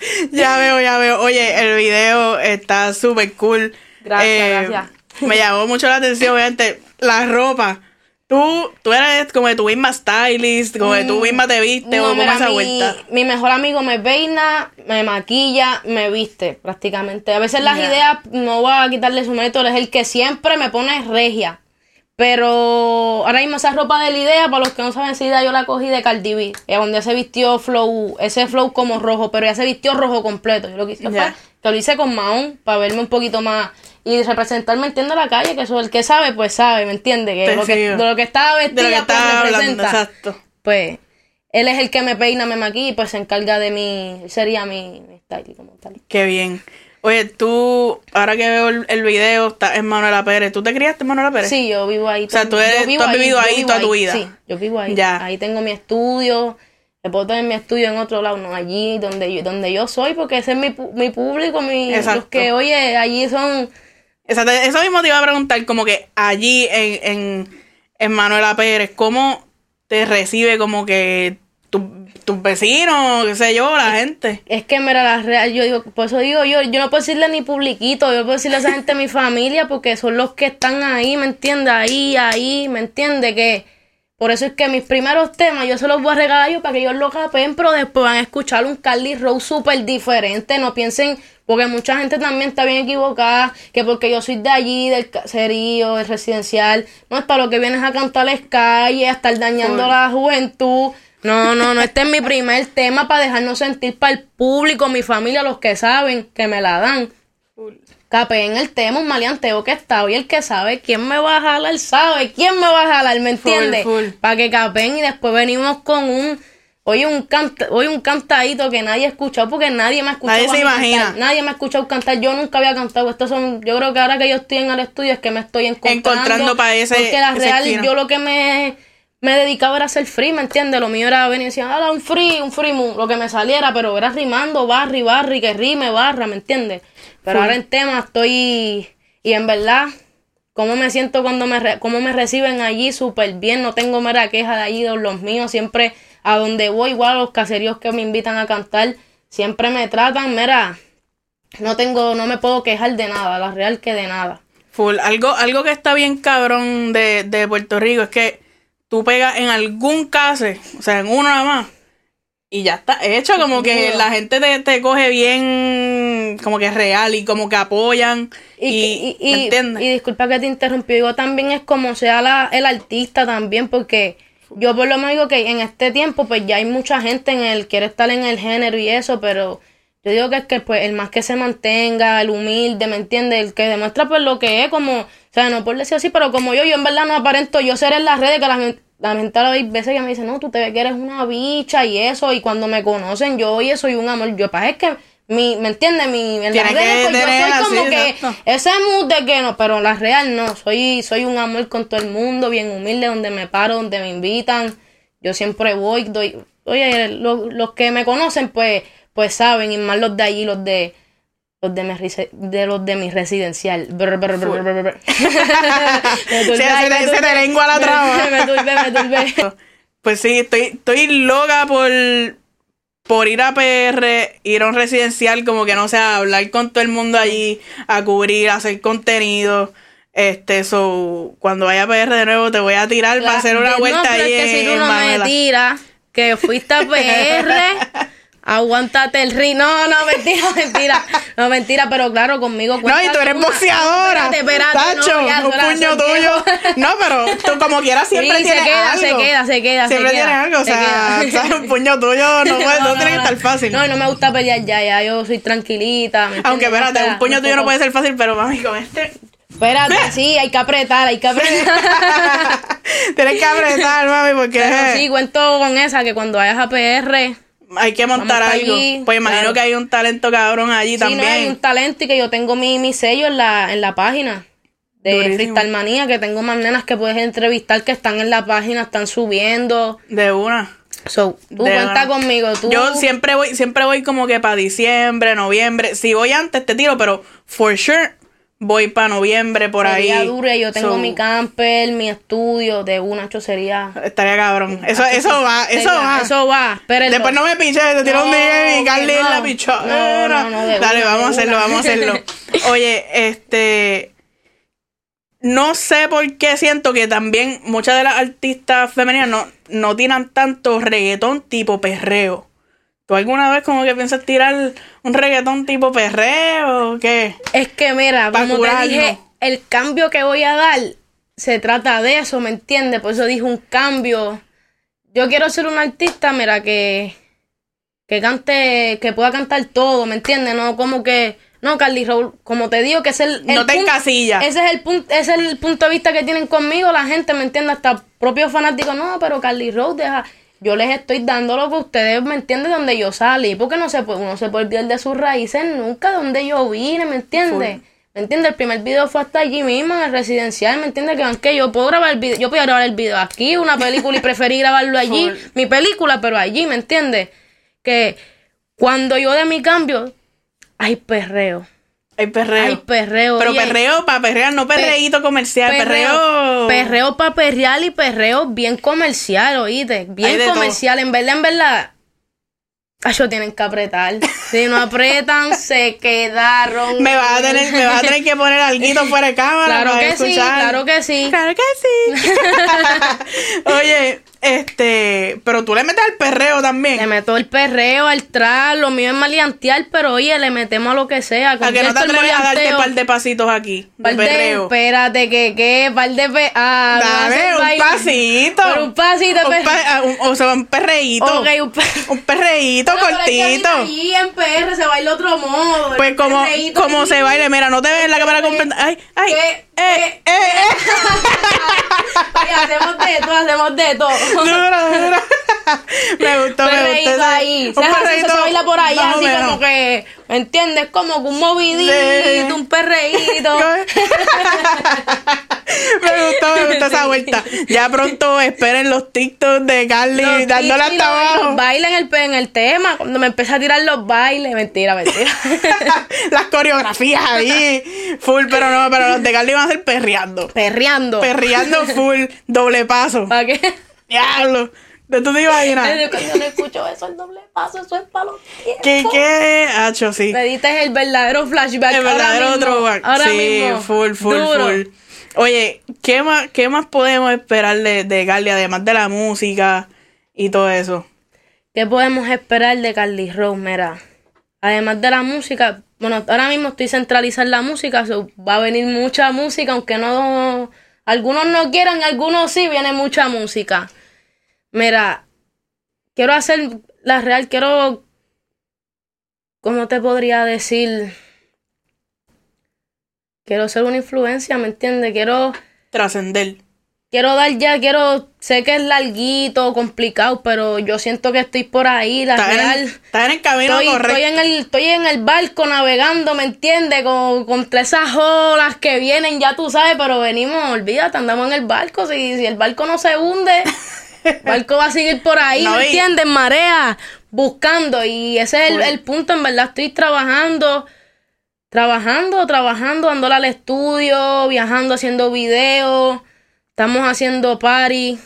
ya veo, ya veo. Oye, el video está súper cool. Eh, Gracias, gracias. Me llamó mucho la atención, obviamente, la ropa. Tú, tú eres como de tu misma stylist, como de tú misma te viste o Mm. No, como mira, esa mi, vuelta. mi mejor amigo me peina, me maquilla, me viste prácticamente. A veces las ideas, no voy a quitarle su mérito, es el que siempre me pone regia. Pero ahora mismo esa ropa de la idea, para los que no saben esa idea, yo la cogí de Cardi B. Donde se vistió flow, ese flow como rojo, pero ya se vistió rojo completo. Yo lo que hice fue que lo hice con Mahón para verme un poquito más y representarme, entiende la calle, que eso el que sabe, pues sabe, ¿me entiende? Que lo que, de lo que estaba De vestida, lo que pues hablando, representa exacto. pues él es el que me peina, me maquilla y pues se encarga de mi, sería mi, mi style como tal. Qué bien. Oye, tú, ahora que veo el, el video, estás en Manuela Pérez. ¿Tú te criaste en Manuela Pérez? Sí, yo vivo ahí. O sea, tú eres- tú has vivido ahí toda tu vida. Sí, yo vivo ahí. Ya. Ahí tengo mi estudio. Me puedo tener mi estudio en otro lado, no allí donde yo, donde yo soy, porque ese es mi, mi público, mi, Exacto. los que, oye, allí son... Exacto, eso mismo te iba a preguntar, como que allí en, en, en Manuela Pérez, ¿cómo te recibe como que tu- tus vecinos, qué sé yo, la gente? Es que mira, la real, yo digo, por eso digo yo, yo no puedo decirle ni publiquito, yo puedo decirle a esa gente mi familia, porque son los que están ahí, ¿me entiendes? Ahí, ahí, ¿me entiendes? Que por eso es que mis primeros temas yo se los voy a regalar yo para que ellos lo capen, pero después van a escuchar un Carly Rose súper diferente, no piensen, porque mucha gente también está bien equivocada, que porque yo soy de allí, del caserío, del residencial, no es para lo que vienes a cantarles calle, a estar dañando Full. la juventud. No, no, no, este es mi primer tema para dejarnos sentir para el público, mi familia, los que saben, que me la dan. Capeen el tema, un maleanteo que está y el que sabe quién me va a jalar, sabe quién me va a jalar, ¿me entiendes? Para que capen y después venimos con un, oye, un canta, oye, un cantadito que nadie ha escuchado, porque nadie me ha escuchado. Nadie se imagina. cantar, nadie me ha escuchado cantar, yo nunca había cantado. Estos son, yo creo que ahora que yo estoy en el estudio es que me estoy encontrando. Encontrando pa' ese- Porque la ese real, esquina. yo lo que me, me dedicaba era hacer free, ¿me entiendes? Lo mío era venir y decir, ah, un free, un free, mu", lo que me saliera, pero era rimando, barri, barri, que rime, barra, ¿me entiendes? Pero ahora en tema estoy, y en verdad, cómo me siento cuando me, re- cómo me reciben allí, súper bien, no tengo mera queja de allí, de los míos, siempre a donde voy, igual a los caseríos que me invitan a cantar, siempre me tratan, mira, no tengo, no me puedo quejar de nada, la real que de nada. Full. Algo, algo que está bien cabrón de, de Puerto Rico es que tú pegas en algún case, o sea, en uno nada más, y ya está hecho, como que la gente te, te coge bien, como que real y como que apoyan. Y, Y, y, y disculpa que te interrumpí, digo también es como sea la, el artista también, porque yo por lo menos digo que en este tiempo pues ya hay mucha gente en el, quiere estar en el género y eso, pero yo digo que es que pues el más que se mantenga, el humilde, ¿me entiendes? El que demuestra pues lo que es, como, o sea, no por decir así, pero como yo, yo en verdad no aparento yo ser en las redes, que la gente, la gente hay veces que me dice, no, tú te ves que eres una bicha y eso, y cuando me conocen yo, oye, soy un amor, yo pasa es que mi, ¿me entiendes? Mi, en redes, pues yo soy como que exacto. ese mood de que no, pero la real no, soy, soy un amor con todo el mundo, bien humilde, donde me paro, donde me invitan, yo siempre voy, doy, oye, lo- los que me conocen pues, pues saben, y más los de allí, los de, los de mi, de los de mi residencial. Brr, brr, brr, brr, brr. Me turbé, Sí, ay, se te- me se te turbé. lengua la traba. Me turbé, me turbé. Pues sí, estoy, estoy loca por, por ir a PR, ir a un residencial, como que no sé, a hablar con todo el mundo allí, a cubrir, a hacer contenido. Este, so, cuando vaya a PR de nuevo, te voy a tirar para hacer una No, vuelta pero ahí es que si tú en no me tiras que fuiste a PR, Aguántate el ri. No, no, mentira, mentira. No, mentira, pero claro, conmigo No, y tú eres una- boxeadora. Espérate, espérate, Tacho, no, ya, un puño tuyo. No, pero tú como quieras siempre Sí, se tienes queda, algo. se queda, se queda, se Siempre queda, tienes algo, o se sea, queda. ¿sabes? un puño tuyo no, puede, no, tiene que estar fácil. No, no me gusta pelear ya, ya. Yo soy tranquilita. ¿me Aunque espérate, un puño tuyo no puede ser fácil, pero mami, con este Espérate, sí, hay que apretar, hay que apretar. tienes que apretar, mami, porque Pero sí, cuento con esa, que cuando vayas a PR, hay que montar Vamos algo. allí, pues imagino claro. que hay un talento cabrón allí sí, también. no hay un talento y que yo tengo mi, mi sello en la, en la página de Durísimo. Freestyle Manía, que tengo más nenas que puedes entrevistar que están en la página, están subiendo. De una. So, tú cuenta conmigo, tú. Yo siempre voy, siempre voy como que para diciembre, noviembre. Si voy antes te tiro, pero for sure voy para noviembre por sería ahí. duro y yo tengo So, mi camper, mi estudio de una chocería. Estaría cabrón. Eso, eso va, eso va. Eso va. Después no me piches, te tiro un No, día y Carly en la no. pichadera. No, no, no, de Dale, una, vamos a hacerlo, una. vamos a hacerlo. Oye, este. No sé por qué siento que también muchas de las artistas femeninas no, no tiran tanto reggaetón tipo perreo. ¿Tú alguna vez como que piensas tirar un reggaetón tipo perreo o qué? Es que mira, Pa' como curarnos. te dije, el cambio que voy a dar se trata de eso, ¿me entiendes? Por eso dije un cambio. Yo quiero ser un artista, mira, que, que cante, que pueda cantar todo, ¿me entiendes? No como que, no, Carly Raúl, como te digo, que es el, el No te encasillas. Ese es el punto, ese es el punto de vista que tienen conmigo la gente, ¿me entiendes? Hasta propios fanáticos, no, pero Carly Rose deja. Yo les estoy dando lo que ustedes me entienden de donde yo salí, porque no se puede, uno se puede olvidar de sus raíces nunca, de donde yo vine, ¿me entiendes? ¿Me entiendes? El primer video fue hasta allí mismo, en el residencial, ¿me entiendes? Que aunque yo puedo grabar el video, yo puedo grabar el video aquí, una película y preferí grabarlo allí, Full. mi película, pero allí, ¿me entiendes? Que cuando yo de mi cambio, hay perreo. Hay perreo. Hay perreo. Pero perreo para perrear, no perreíto comercial, perreo. Perreo para perrear y perreo bien comercial, oíste. Bien comercial. En verdad, en verdad. Ellos tienen que apretar. Si no apretan, se quedaron. Me vas a tener, me vas a tener que poner algo fuera de cámara. Claro para que sí, escuchar. claro que sí. Claro que sí. Oye, este, pero tú le metes al perreo Le también. meto el perreo, al tras, lo mío es maleantear, pero oye, le metemos a lo que sea. A que no te atreves a darte un par de pasitos aquí, Par de- perreo. espérate, que qué, par de pe ah, me Dame un baile. pasito. Pero un pasito, Un pa- un- o sea, un perreíto. Un pe- Un perreíto No, cortito. Allí en PR se baila otro modo. Pues como, como se baile, mira, no te ves en la cámara con Ay, ay, ¿Qué? Eh, eh, eh. Oye, hacemos de todo, hacemos de todo. Dura, dura. Me gustó, me gustó. ahí. un Se, se baila por allá, así menos. como que, ¿me entiendes? Como que un movidito, Sí. un perreíto. me gustó, me gustó esa vuelta. Ya pronto esperen los TikToks de Carly y hasta abajo. Bailes en el, en el tema, cuando me empecé a tirar los bailes. Mentira, mentira. Las coreografías ahí. Full, pero no, pero los de Carly van a ser perreando. Perreando. Perreando full, doble paso. ¿Para qué? Diablo. ¿De tú te imaginas? Cuando no escucho eso, el doble paso, eso es para los tiempos. ¿Qué, qué? Hacho, sí. Me diste el verdadero flashback. El ahora verdadero mismo, throwback. Ahora sí, mismo. full, full, Duro. full. Oye, ¿qué más, ¿qué más podemos esperar de, de Carly, además de la música y todo eso? ¿Qué podemos esperar de Carly Rose? Mira, además de la música, bueno, ahora mismo estoy centralizada en la música, so, va a venir mucha música, aunque no, algunos no quieran, algunos sí, viene mucha música. Mira, quiero hacer la real, quiero, ¿cómo te podría decir? Quiero ser una influencia, ¿me entiendes? Quiero Trascender. quiero dar ya, quiero, sé que es larguito, complicado, pero yo siento que estoy por ahí, la en, real. el, estás en el camino Estoy, correcto. estoy en el, estoy en el barco navegando, ¿me entiendes? Con, contra esas olas que vienen, ya tú sabes, pero venimos, olvídate, andamos en el barco. Si, si el barco no se hunde, barco va a seguir por ahí, No, ¿me entiendes? Marea, buscando. Y ese es el, Full. el punto, en verdad, estoy trabajando, trabajando, trabajando, dándole al estudio, viajando, haciendo videos. Estamos haciendo party,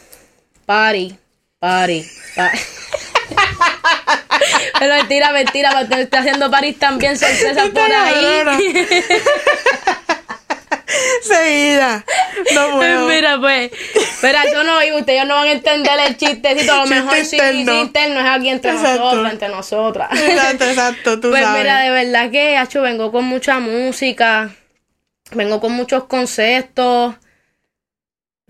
party, party, party. Pero mentira, mentira, porque estoy haciendo party también sorpresas por ahí. Seguida. No puedo. Mira, pues, Pero eso no, y ustedes no van a entender el chistecito, a lo mejor sí, interno. sí, interno es aquí entre Exacto. nosotros, entre nosotras. Exacto, exacto, tú Pues sabes. mira, de verdad que, Hacho, vengo con mucha música, vengo con muchos conceptos.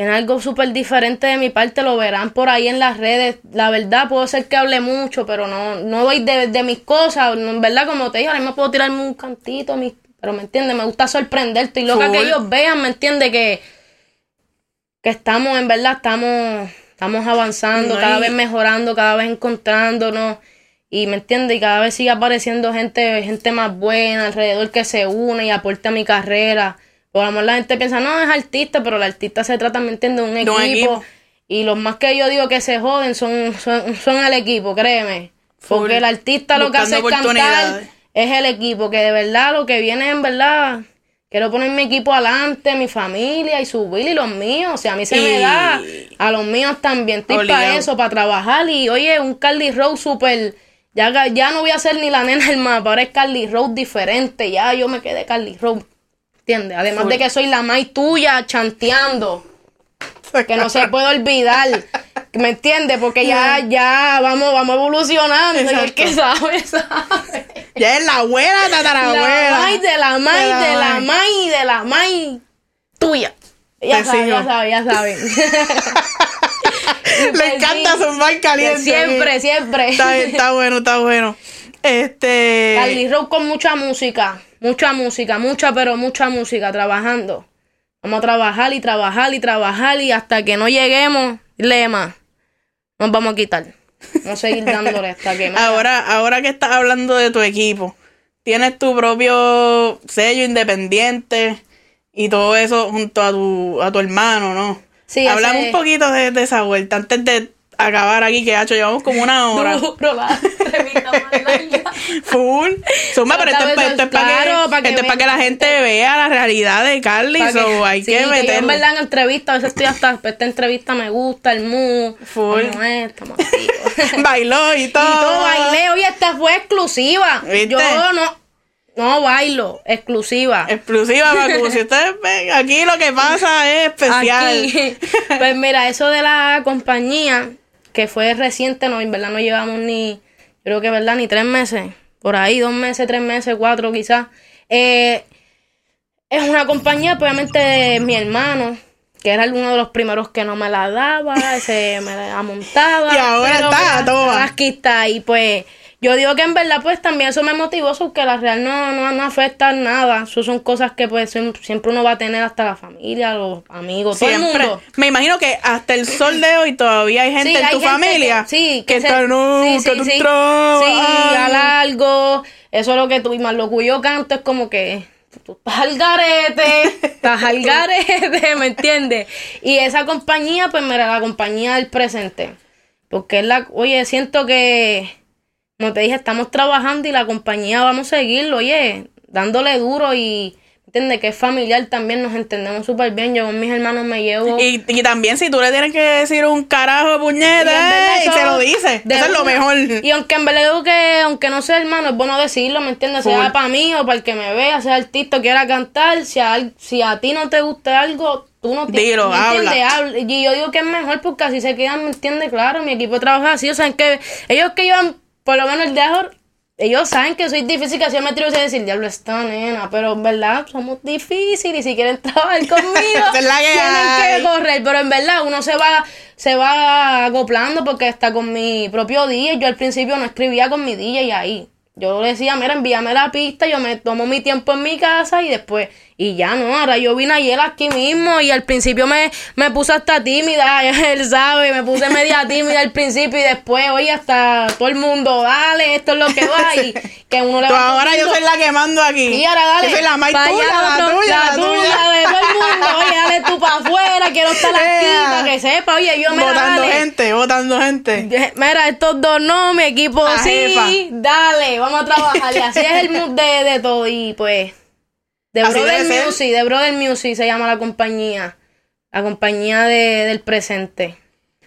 En algo súper diferente de mi parte, lo verán por ahí en las redes. La verdad, puedo ser que hable mucho, pero no, no doy de, de mis cosas. En verdad, como te digo, ahora mismo puedo tirarme un cantito, mis- pero me entiendes, me gusta sorprenderte. Y loca que ellos vean, me entiende que, que estamos, en verdad, estamos, estamos avanzando, No, cada vez mejorando, cada vez encontrándonos. Y me entiende, y cada vez sigue apareciendo gente, gente más buena alrededor que se une y aporta a mi carrera. Por lo mejor la gente piensa, no, es artista, pero el artista se trata, ¿me entiende? De un equipo. Y los más que yo digo que se joden son, son, son el equipo, créeme. Full. Porque el artista lo que hace es cantar. Es el equipo, que de verdad lo que viene en verdad. Quiero poner mi equipo adelante, mi familia y subir y los míos. O sea, a mí se Y- me da. A los míos también. Estoy para eso, para trabajar. Y oye, un Carly Road súper. Ya, ya no voy a ser ni la nena del mapa. Ahora es Carly Road diferente. Ya yo me quedé Carly Road. ¿Entiendes? Además Full. de que soy la más tuya chanteando. Que no se puede olvidar. ¿Me entiendes? Porque ya, ya vamos, vamos evolucionando. Y el Exacto. que sabe, sabe. Ya es la abuela, La tatarabuela. mai de la mai, De la la mai. de la mai tuya. Ya sigo. ya saben, ya saben. Le encanta Sí. zumbar caliente. Siempre, siempre. Está, está bueno, está bueno. Este. Carly Road con mucha música, mucha música, mucha, pero mucha música, trabajando. Vamos a trabajar y trabajar y trabajar y hasta que no lleguemos, lema, nos vamos a quitar. Vamos a seguir dándole hasta que... Ahora, ahora que estás hablando de tu equipo, tienes tu propio sello independiente y todo eso junto a tu, a tu hermano, ¿no? Sí, Hablamos un poquito de, de esa vuelta antes de acabar aquí, que hecho llevamos como una hora. La. Full. Suma, pero esto, es- esto para claro, que, que esto pa' que la gente vea la realidad de Carly. Que- so hay sí, que yo en verdad en entrevista, a veces estoy hasta, esta entrevista me gusta, el mood, Full. cómo es, estamos activos. Bailó y todo. Y todo bailé, oye, esta fue exclusiva. ¿Viste? Yo no, no bailo, exclusiva. Exclusiva, si ustedes ven, aquí lo que pasa es especial. Aquí. Pues mira, eso de la compañía, que fue reciente, no, en verdad no llevamos ni, creo que verdad, ni tres meses. Por ahí, dos meses, tres meses, cuatro quizás. Eh, es una compañía, obviamente, de mi hermano, que era uno de los primeros que no me la daba, se me la montaba. Y ahora está. Aquí está, y pues, yo digo que en verdad, pues, también eso me motivó, porque la real no, no, no afecta nada. Eso son cosas que, pues, siem- siempre uno va a tener hasta la familia, los amigos, todo el Siempre. mundo. Me imagino que hasta el sol de hoy todavía hay gente Sí, en hay tu gente familia que, sí, que, se- está, no, sí, que sí, trabas, largo. Eso es lo que tú, y más lo que yo canto es como que tú estás al garete, estás al garete, ¿me entiendes? Y esa compañía, pues mira, la compañía del presente. Porque es la, oye, siento que, como te dije, estamos trabajando y la compañía vamos a seguirlo, oye, dándole duro y, ¿entiendes? Que es familiar también, nos entendemos súper bien. Yo con mis hermanos me llevo. Y, y también si tú le tienes que decir un carajo Y puñeta, eso- se lo dice. de Eso es lo mejor. Y aunque en verdad digo que, aunque no sea hermano, es bueno decirlo, ¿me entiendes? Full. Sea para mí o para el que me vea, sea artista, quiera cantar, si a, al- si a ti no te gusta algo, tú no tienes Dilo. Habla. Y yo digo que es mejor porque así se quedan, ¿me entiendes? Claro, mi equipo trabaja así, o sea, que ellos que llevan, por lo menos el de ahora, ellos saben que soy difícil, que así me atrevo a decir, diablo, está nena, pero en verdad somos difíciles y si quieren trabajar conmigo, Esa es la que tienen que correr, pero en verdad uno se va se va acoplando porque está con mi propio DJ. Yo al principio no escribía con mi DJ ahí. Yo le decía, mira, envíame la pista, yo me tomo mi tiempo en mi casa y después, y ya no, ahora yo vine ayer aquí mismo y al principio me, me puse hasta tímida, él sabe, me puse media tímida al principio y después, oye, hasta todo el mundo, dale, esto es lo que va y que uno le va ahora yo soy la que mando aquí. y ahora dale. Yo soy la más pa' allá tuya, la tuya, la tuya, tuya. de todo el mundo. Oye, dale tú para afuera, quiero estar aquí para que sepa. Oye, yo me Votando dale. gente, votando gente. Mira, estos dos no, mi equipo La sí. jefa. Dale, vamos a trabajar. Y así es el mood de, de todo. Y pues, de Así Brother. Music, de Brother Music se llama la compañía. La compañía de, del presente.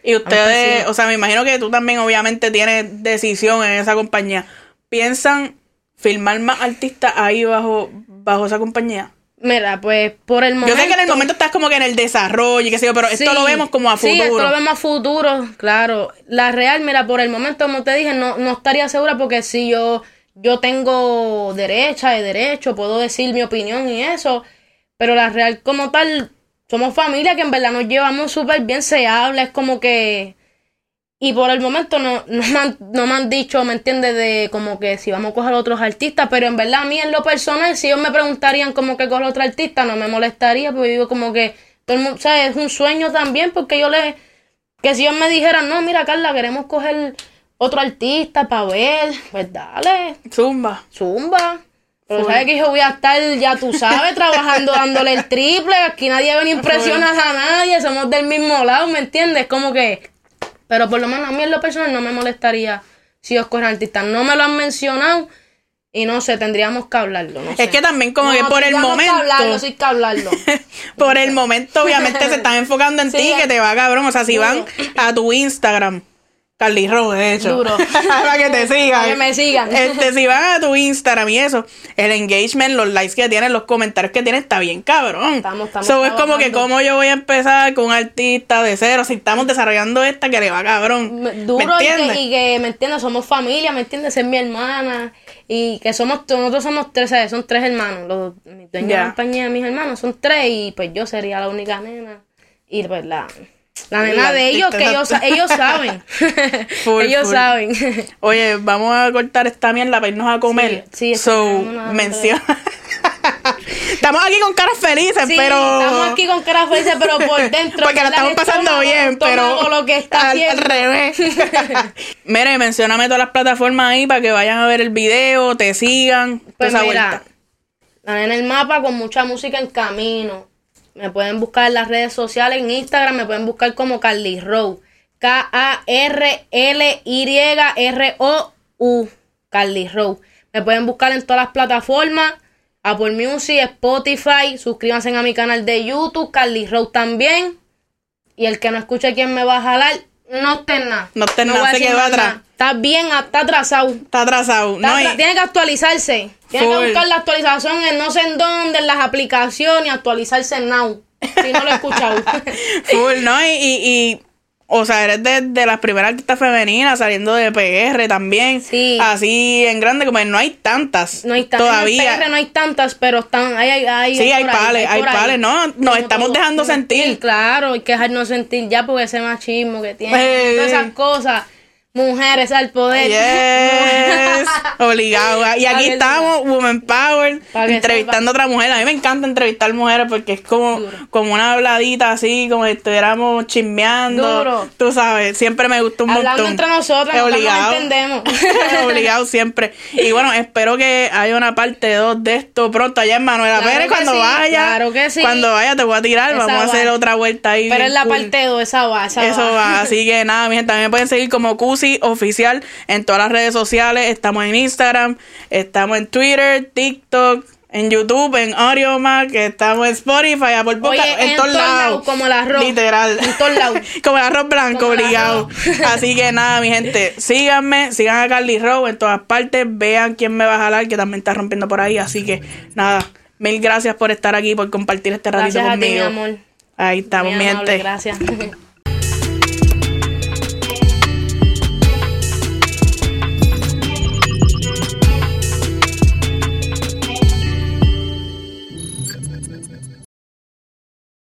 Y ustedes, o sea, me imagino que tú también obviamente tienes decisión en esa compañía. ¿Piensan filmar más artistas ahí bajo, bajo esa compañía? Mira, pues por el momento. Yo sé que en el momento estás como que en el desarrollo y qué sé yo, pero esto lo vemos como a futuro. Sí, esto lo vemos a futuro, claro. La real, mira, por el momento, como te dije, no, no estaría segura porque si yo, yo tengo derecha de derecho, puedo decir mi opinión y eso, pero la real como tal, somos familia que en verdad nos llevamos súper bien, se habla, es como que... Y por el momento no, no, me han, no me han dicho, ¿me entiendes? De como que si vamos a coger otros artistas, pero en verdad a mí en lo personal, si ellos me preguntarían como que coger otro artista, no me molestaría, porque digo como que, todo el mundo, ¿sabes? Es un sueño también, porque yo le, que si ellos me dijeran, no, mira Carla, queremos coger otro artista para ver, pues dale, Zumba. zumba. Pero sabes que yo voy a estar, ya tú sabes, trabajando dándole el triple, aquí nadie viene a impresionar a nadie, somos del mismo lado, ¿me entiendes? Como que... Pero por lo menos a mí en lo personal no me molestaría si ellos cogen artistas. No me lo han mencionado y no sé, tendríamos que hablarlo. No sé. Es que también como No, que por el tendríamos que momento... hablarlo, sí que hablarlo. por el momento, obviamente, se están enfocando en Sí, ti, es- que te va cabrón. O sea, si van a tu Instagram, Carly Rowe, de hecho. Duro. para que te sigan. Para que me sigan. Este, si van a tu Instagram y eso, el engagement, los likes que tienen, los comentarios que tienen, está bien cabrón. Estamos- estamos So, es como que como yo voy a empezar con un artista de cero, si estamos desarrollando esta que le va cabrón. Me- ¿Me duro y entiendes? que, y que, me entiendes, somos familia, ¿me entiendes? Es mi hermana y que somos, nosotros somos tres, ¿sabes? son tres hermanos, los dueños de Ya. la compañía de mis hermanos son tres y pues yo sería la única nena y pues la, la nena de ellos, que ellos, saben, Full, ellos full. saben. Oye, vamos a cortar esta mierda para irnos a comer. Sí, sí, so, menciona. estamos aquí con caras felices, Sí, pero. estamos aquí con cara felices, pero por dentro. Porque la ¿verdad? estamos pasando bien, pero. lo que está al, al revés. Mire, mencióname todas las plataformas ahí para que vayan a ver el video, te sigan. toda Pues esa mira, vuelta. la en el mapa con mucha música en camino. Me pueden buscar en las redes sociales, en Instagram, me pueden buscar como Carly Row. K-A-R-L-Y-R-O-U. Carly Row. Me pueden buscar en todas las plataformas. Apple Music, Spotify. Suscríbanse a mi canal de YouTube. Carly Row también. Y el que no escuche quién me va a jalar, no esté en nada. No esté en voy nada, a se quedó atrás. Está bien, está atrasado. Está atrasado. Está No, Tiene que actualizarse. Tiene que buscar la actualización en no sé en dónde, en las aplicaciones, y actualizarse en Now. Si no lo he escuchado. Full, ¿no? Y, y, y, o sea, eres de, de las primeras artistas femeninas saliendo de PR también. Sí. Así en grande, como no hay tantas. No hay tantas. Todavía. En PR no hay tantas, pero están. Hay, hay, hay, Sí, hay por pales, hay por pales, ¿no? Nos Como estamos todo. dejando Sí, sentir. claro, hay que dejarnos sentir ya porque ese machismo que tiene. Eh, todas esas cosas. Mujeres al poder. Yes, obligado. Y aquí estamos, Woman Power, entrevistando a otra mujer. A mí me encanta entrevistar mujeres porque es como, como una habladita así, como si estuviéramos chismeando. Duro. Tú sabes, siempre me gusta un Hablando montón. entre nosotras, Es nos entendemos. obligado siempre. Y bueno, espero que haya una parte 2 de esto pronto allá en Manuela Claro Pérez. Cuando sí, vaya, claro que sí. cuando vaya te voy a tirar. Esa Vamos a hacer otra vuelta ahí. Pero es la cool. parte 2, esa va, esa Eso va. va, así que nada, mi gente, también me pueden seguir como Oficial en todas las redes sociales. Estamos en Instagram, estamos en Twitter, TikTok, en YouTube, en Audiomack, estamos en Spotify, Apple Podcast, Oye, en, en todos lados. como el arroz. Literal. En todos lados. como el arroz blanco, obligado. Así que nada, mi gente, síganme, sigan a Carly Rowe en todas partes, vean quién me va a jalar, que también está rompiendo por ahí. Así que nada, mil gracias por estar aquí, por compartir este ratito Gracias a ti, mi conmigo. amor. Ahí estamos, mi amable, gente. Gracias.